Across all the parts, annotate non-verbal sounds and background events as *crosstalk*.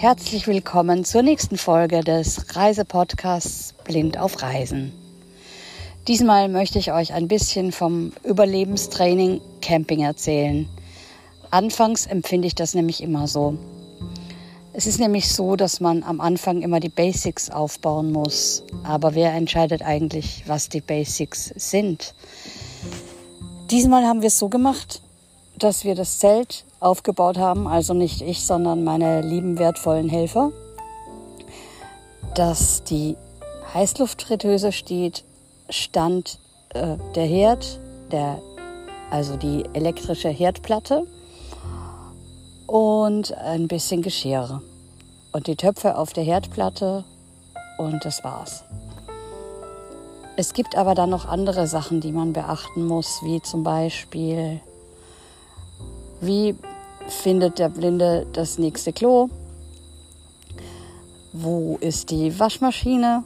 Herzlich willkommen zur nächsten Folge des Reisepodcasts Blind auf Reisen. Diesmal möchte ich euch ein bisschen vom Überlebenstraining Camping erzählen. Anfangs empfinde ich das nämlich immer so. Es ist nämlich so, dass man am Anfang immer die Basics aufbauen muss. Aber wer entscheidet eigentlich, was die Basics sind? Diesmal haben wir es so gemacht, dass wir das Zelt aufgebaut haben, also nicht ich, sondern meine lieben wertvollen Helfer, dass die Heißluftfritteuse steht, stand äh, der Herd, der, also die elektrische Herdplatte und ein bisschen Geschirr. Und die Töpfe auf der Herdplatte und das war's. Es gibt aber dann noch andere Sachen, die man beachten muss, wie zum Beispiel, wie findet der Blinde das nächste Klo? Wo ist die Waschmaschine?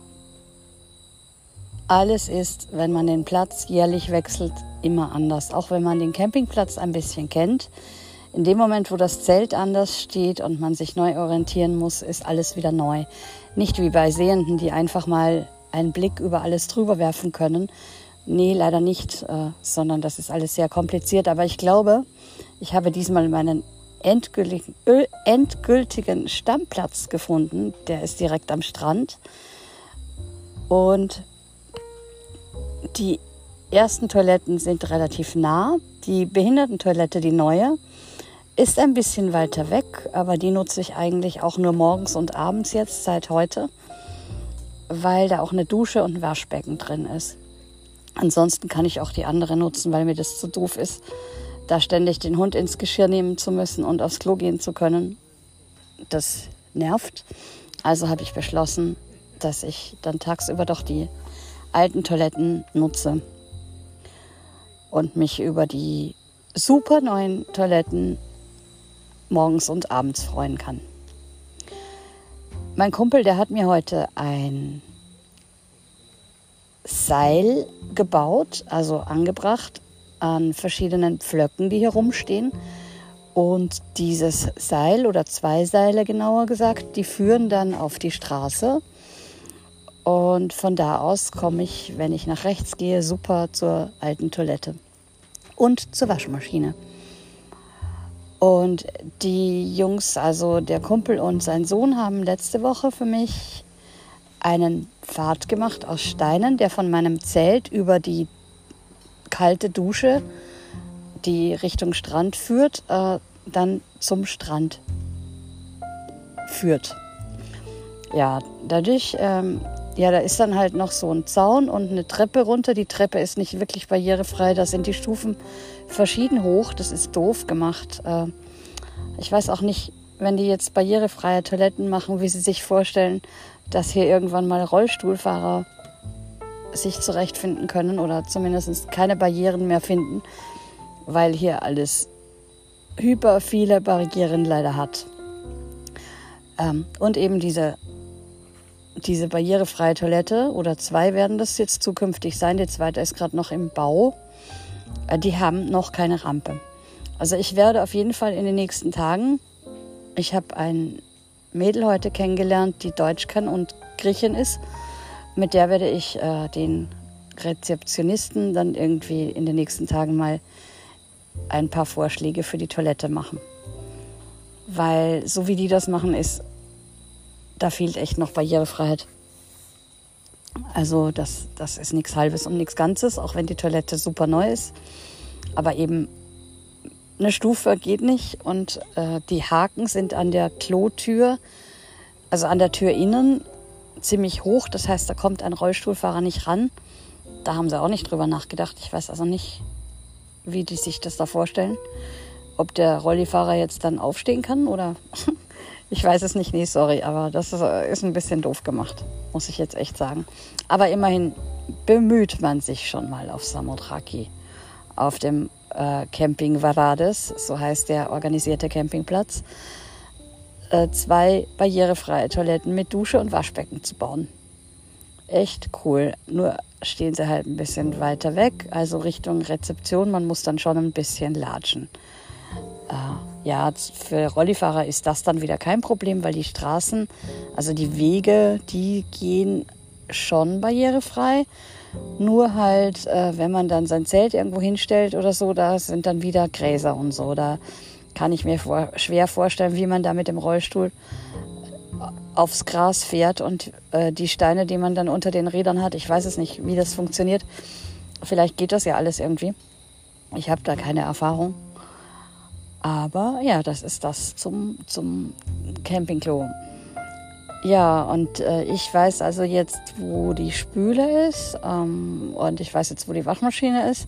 Alles ist, wenn man den Platz jährlich wechselt, immer anders. Auch wenn man den Campingplatz ein bisschen kennt, in dem Moment, wo das Zelt anders steht und man sich neu orientieren muss, ist alles wieder neu. Nicht wie bei Sehenden, die einfach mal einen Blick über alles drüber werfen können. Nee, leider nicht, äh, sondern das ist alles sehr kompliziert. Aber ich glaube, ich habe diesmal meinen endgültigen, endgültigen Stammplatz gefunden. Der ist direkt am Strand. Und die ersten Toiletten sind relativ nah. Die Behindertentoilette, die neue, ist ein bisschen weiter weg, aber die nutze ich eigentlich auch nur morgens und abends jetzt seit heute, weil da auch eine Dusche und ein Waschbecken drin ist. Ansonsten kann ich auch die andere nutzen, weil mir das zu doof ist, da ständig den Hund ins Geschirr nehmen zu müssen und aufs Klo gehen zu können. Das nervt. Also habe ich beschlossen, dass ich dann tagsüber doch die alten Toiletten nutze und mich über die super neuen Toiletten morgens und abends freuen kann. Mein Kumpel, der hat mir heute ein Seil gebaut, also angebracht an verschiedenen Pflöcken, die hier rumstehen. Und dieses Seil oder zwei Seile genauer gesagt, die führen dann auf die Straße. Und von da aus komme ich, wenn ich nach rechts gehe, super zur alten Toilette und zur Waschmaschine. Und die Jungs, also der Kumpel und sein Sohn, haben letzte Woche für mich einen Pfad gemacht aus Steinen, der von meinem Zelt über die kalte Dusche, die Richtung Strand führt, äh, dann zum Strand führt. Ja, dadurch, ähm, ja, da ist dann halt noch so ein Zaun und eine Treppe runter. Die Treppe ist nicht wirklich barrierefrei, da sind die Stufen verschieden hoch. Das ist doof gemacht. Äh, ich weiß auch nicht, wenn die jetzt barrierefreie Toiletten machen, wie sie sich vorstellen, dass hier irgendwann mal Rollstuhlfahrer sich zurechtfinden können oder zumindest keine Barrieren mehr finden, weil hier alles hyper viele Barrieren leider hat. Ähm, und eben diese, diese barrierefreie Toilette oder zwei werden das jetzt zukünftig sein. Die zweite ist gerade noch im Bau. Äh, die haben noch keine Rampe. Also ich werde auf jeden Fall in den nächsten Tagen, ich habe ein Mädel heute kennengelernt, die Deutsch kann und Griechin ist. Mit der werde ich äh, den Rezeptionisten dann irgendwie in den nächsten Tagen mal ein paar Vorschläge für die Toilette machen. Weil so wie die das machen, ist, da fehlt echt noch Barrierefreiheit. Also das, das ist nichts Halbes und nichts Ganzes, auch wenn die Toilette super neu ist. Aber eben eine Stufe geht nicht und äh, die Haken sind an der Klotür, also an der Tür innen, ziemlich hoch. Das heißt, da kommt ein Rollstuhlfahrer nicht ran. Da haben sie auch nicht drüber nachgedacht. Ich weiß also nicht, wie die sich das da vorstellen. Ob der Rollifahrer jetzt dann aufstehen kann oder *laughs* ich weiß es nicht. Nee, sorry, aber das ist, ist ein bisschen doof gemacht, muss ich jetzt echt sagen. Aber immerhin bemüht man sich schon mal auf Samothraki, auf dem äh, Camping Varades, so heißt der organisierte Campingplatz, äh, zwei barrierefreie Toiletten mit Dusche und Waschbecken zu bauen. Echt cool. Nur stehen sie halt ein bisschen weiter weg, also Richtung Rezeption. Man muss dann schon ein bisschen latschen. äh, ja, für Rollifahrer ist das dann wieder kein Problem, weil die Straßen, also die Wege, die gehen schon barrierefrei. Nur halt, äh, wenn man dann sein Zelt irgendwo hinstellt oder so, da sind dann wieder Gräser und so. Da kann ich mir vor, schwer vorstellen, wie man da mit dem Rollstuhl aufs Gras fährt und äh, die Steine, die man dann unter den Rädern hat. Ich weiß es nicht, wie das funktioniert. Vielleicht geht das ja alles irgendwie. Ich habe da keine Erfahrung. Aber ja, das ist das zum, zum Campingklo. Ja, und äh, ich weiß also jetzt, wo die Spüle ist ähm, und ich weiß jetzt, wo die Waschmaschine ist.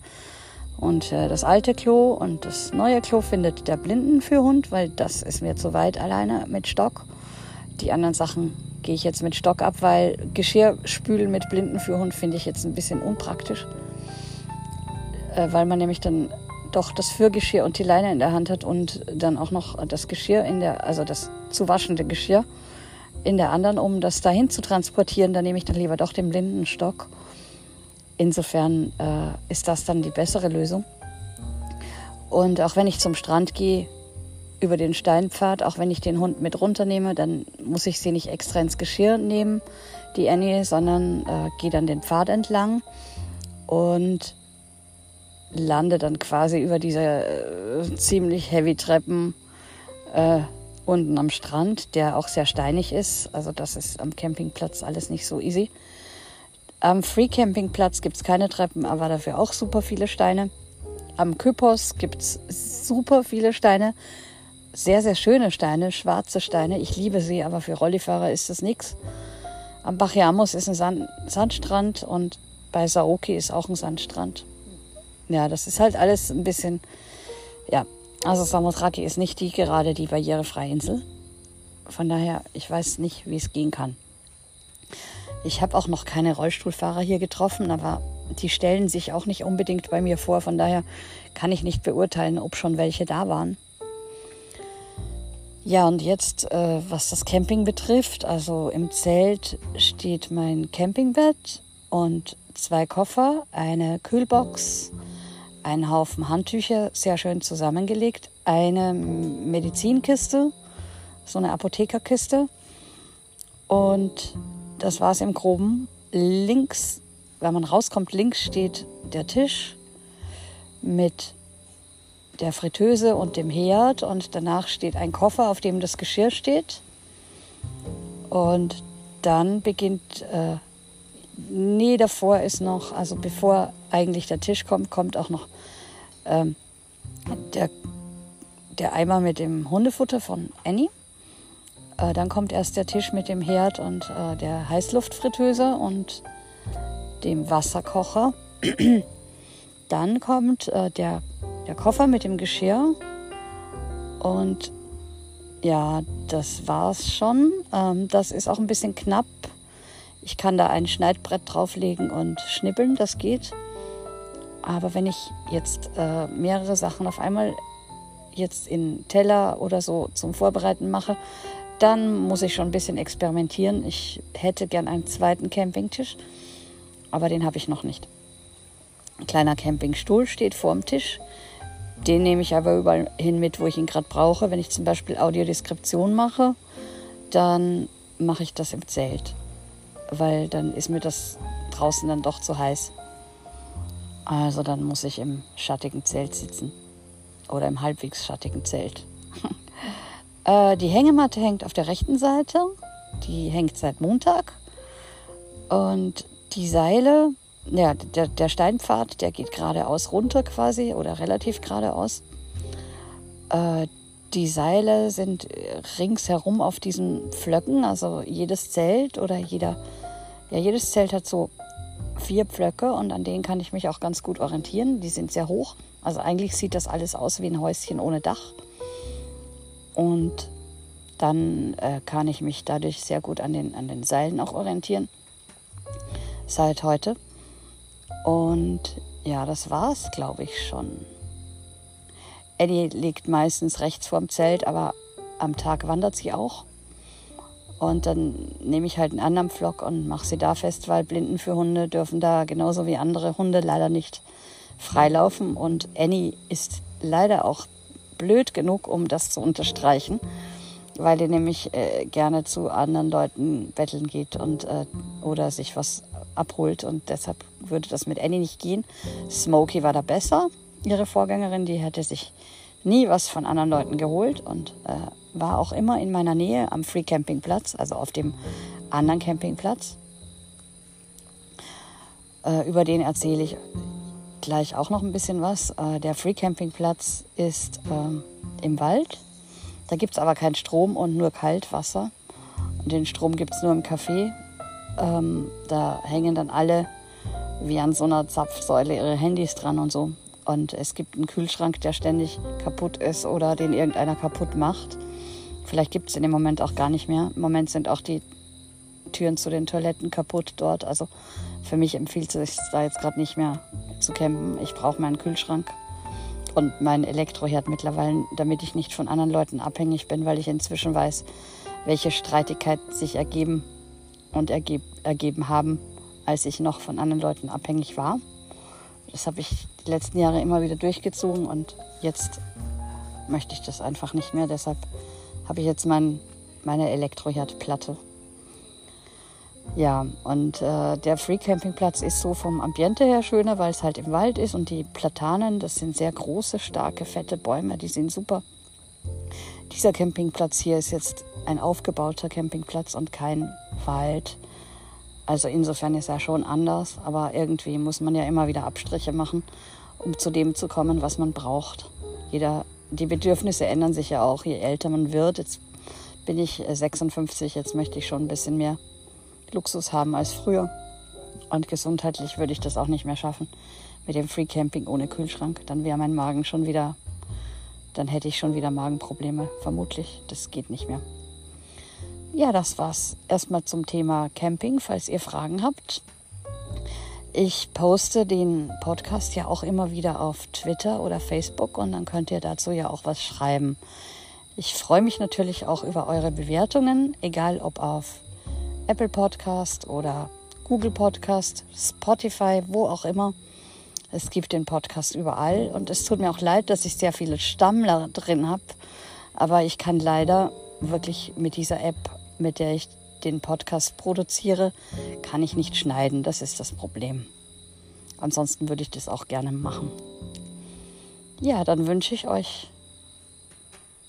Und äh, das alte Klo und das neue Klo findet der Blindenführhund, weil das ist mir zu weit alleine mit Stock. Die anderen Sachen gehe ich jetzt mit Stock ab, weil Geschirrspülen mit Blindenführhund finde ich jetzt ein bisschen unpraktisch. Äh, weil man nämlich dann doch das Fürgeschirr und die Leine in der Hand hat und dann auch noch das Geschirr in der, also das zu waschende Geschirr in der anderen, um das dahin zu transportieren. Da nehme ich dann lieber doch den Blindenstock. Insofern äh, ist das dann die bessere Lösung. Und auch wenn ich zum Strand gehe, über den Steinpfad, auch wenn ich den Hund mit runternehme, dann muss ich sie nicht extra ins Geschirr nehmen, die Annie, sondern äh, gehe dann den Pfad entlang und lande dann quasi über diese äh, ziemlich heavy Treppen äh, unten am Strand, der auch sehr steinig ist. Also das ist am Campingplatz alles nicht so easy. Am Free Campingplatz gibt es keine Treppen, aber dafür auch super viele Steine. Am Kypos gibt es super viele Steine. Sehr, sehr schöne Steine, schwarze Steine. Ich liebe sie, aber für Rollifahrer ist das nichts. Am Bachiamos ist ein Sand Sandstrand und bei Saoki ist auch ein Sandstrand. Ja, das ist halt alles ein bisschen, ja, also Samothraki ist nicht die gerade die barrierefreie Insel. Von daher, ich weiß nicht, wie es gehen kann. Ich habe auch noch keine Rollstuhlfahrer hier getroffen, aber die stellen sich auch nicht unbedingt bei mir vor. Von daher kann ich nicht beurteilen, ob schon welche da waren. Ja, und jetzt, äh, was das Camping betrifft, also im Zelt steht mein Campingbett und zwei Koffer, eine Kühlbox, ein Haufen Handtücher, sehr schön zusammengelegt, eine Medizinkiste, so eine Apothekerkiste. Und das war es im Groben. Links, wenn man rauskommt, links steht der Tisch mit der Fritteuse und dem Herd und danach steht ein Koffer, auf dem das Geschirr steht. Und dann beginnt äh, Nee, davor ist noch, also bevor eigentlich der Tisch kommt, kommt auch noch ähm, der, der Eimer mit dem Hundefutter von Annie. Äh, dann kommt erst der Tisch mit dem Herd und äh, der Heißluftfritteuse und dem Wasserkocher. *clears throat* dann kommt äh, der, der Koffer mit dem Geschirr und ja, das war's schon. Ähm, das ist auch ein bisschen knapp ich kann da ein Schneidbrett drauflegen und schnippeln, das geht. Aber wenn ich jetzt äh, mehrere Sachen auf einmal jetzt in Teller oder so zum Vorbereiten mache, dann muss ich schon ein bisschen experimentieren. Ich hätte gern einen zweiten Campingtisch, aber den habe ich noch nicht. Ein kleiner Campingstuhl steht vorm Tisch. Den nehme ich aber überall hin mit, wo ich ihn gerade brauche. Wenn ich zum Beispiel Audiodeskription mache, dann mache ich das im Zelt weil dann ist mir das draußen dann doch zu heiß. Also dann muss ich im schattigen Zelt sitzen oder im halbwegs schattigen Zelt. *laughs* äh, die Hängematte hängt auf der rechten Seite, die hängt seit Montag und die Seile, ja, der, der Steinpfad, der geht geradeaus runter quasi oder relativ geradeaus. Äh, die Seile sind ringsherum auf diesen Pflöcken, also jedes Zelt oder jeder, ja, jedes Zelt hat so vier Pflöcke und an denen kann ich mich auch ganz gut orientieren. Die sind sehr hoch. Also eigentlich sieht das alles aus wie ein Häuschen ohne Dach. Und dann äh, kann ich mich dadurch sehr gut an den, an den Seilen auch orientieren. Seit heute. Und ja, das war's, glaube ich, schon. Eddie liegt meistens rechts vorm Zelt, aber am Tag wandert sie auch. Und dann nehme ich halt einen anderen Flock und mache sie da fest, weil Blinden für Hunde dürfen da genauso wie andere Hunde leider nicht freilaufen. Und Annie ist leider auch blöd genug, um das zu unterstreichen, weil die nämlich äh, gerne zu anderen Leuten betteln geht und äh, oder sich was abholt und deshalb würde das mit Annie nicht gehen. Smokey war da besser, ihre Vorgängerin, die hätte sich nie was von anderen Leuten geholt und äh, war auch immer in meiner Nähe am Free Campingplatz, also auf dem anderen Campingplatz. Äh, über den erzähle ich gleich auch noch ein bisschen was. Äh, der Free Campingplatz ist ähm, im Wald. Da gibt es aber keinen Strom und nur Kaltwasser. Und den Strom gibt es nur im Café. Ähm, da hängen dann alle wie an so einer Zapfsäule ihre Handys dran und so. Und es gibt einen Kühlschrank, der ständig kaputt ist oder den irgendeiner kaputt macht. Vielleicht gibt es den im Moment auch gar nicht mehr. Im Moment sind auch die Türen zu den Toiletten kaputt dort. Also für mich empfiehlt es sich da jetzt gerade nicht mehr zu campen. Ich brauche meinen Kühlschrank und meinen Elektroherd mittlerweile, damit ich nicht von anderen Leuten abhängig bin, weil ich inzwischen weiß, welche Streitigkeiten sich ergeben und ergeb ergeben haben, als ich noch von anderen Leuten abhängig war. Das habe ich die letzten Jahre immer wieder durchgezogen und jetzt möchte ich das einfach nicht mehr. Deshalb habe ich jetzt mein, meine Elektroherdplatte. Ja, und äh, der Free Campingplatz ist so vom Ambiente her schöner, weil es halt im Wald ist und die Platanen, das sind sehr große, starke, fette Bäume, die sind super. Dieser Campingplatz hier ist jetzt ein aufgebauter Campingplatz und kein Wald. Also insofern ist er schon anders, aber irgendwie muss man ja immer wieder Abstriche machen, um zu dem zu kommen, was man braucht. Jeder, die Bedürfnisse ändern sich ja auch, je älter man wird. Jetzt bin ich 56, jetzt möchte ich schon ein bisschen mehr Luxus haben als früher. Und gesundheitlich würde ich das auch nicht mehr schaffen mit dem Free Camping ohne Kühlschrank. Dann wäre mein Magen schon wieder, dann hätte ich schon wieder Magenprobleme, vermutlich. Das geht nicht mehr. Ja, das war's erstmal zum Thema Camping, falls ihr Fragen habt. Ich poste den Podcast ja auch immer wieder auf Twitter oder Facebook und dann könnt ihr dazu ja auch was schreiben. Ich freue mich natürlich auch über eure Bewertungen, egal ob auf Apple Podcast oder Google Podcast, Spotify, wo auch immer. Es gibt den Podcast überall und es tut mir auch leid, dass ich sehr viele Stammler drin habe, aber ich kann leider wirklich mit dieser App, mit der ich den Podcast produziere, kann ich nicht schneiden. Das ist das Problem. Ansonsten würde ich das auch gerne machen. Ja, dann wünsche ich euch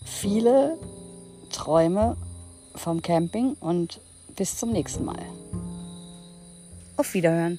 viele Träume vom Camping und bis zum nächsten Mal. Auf Wiederhören.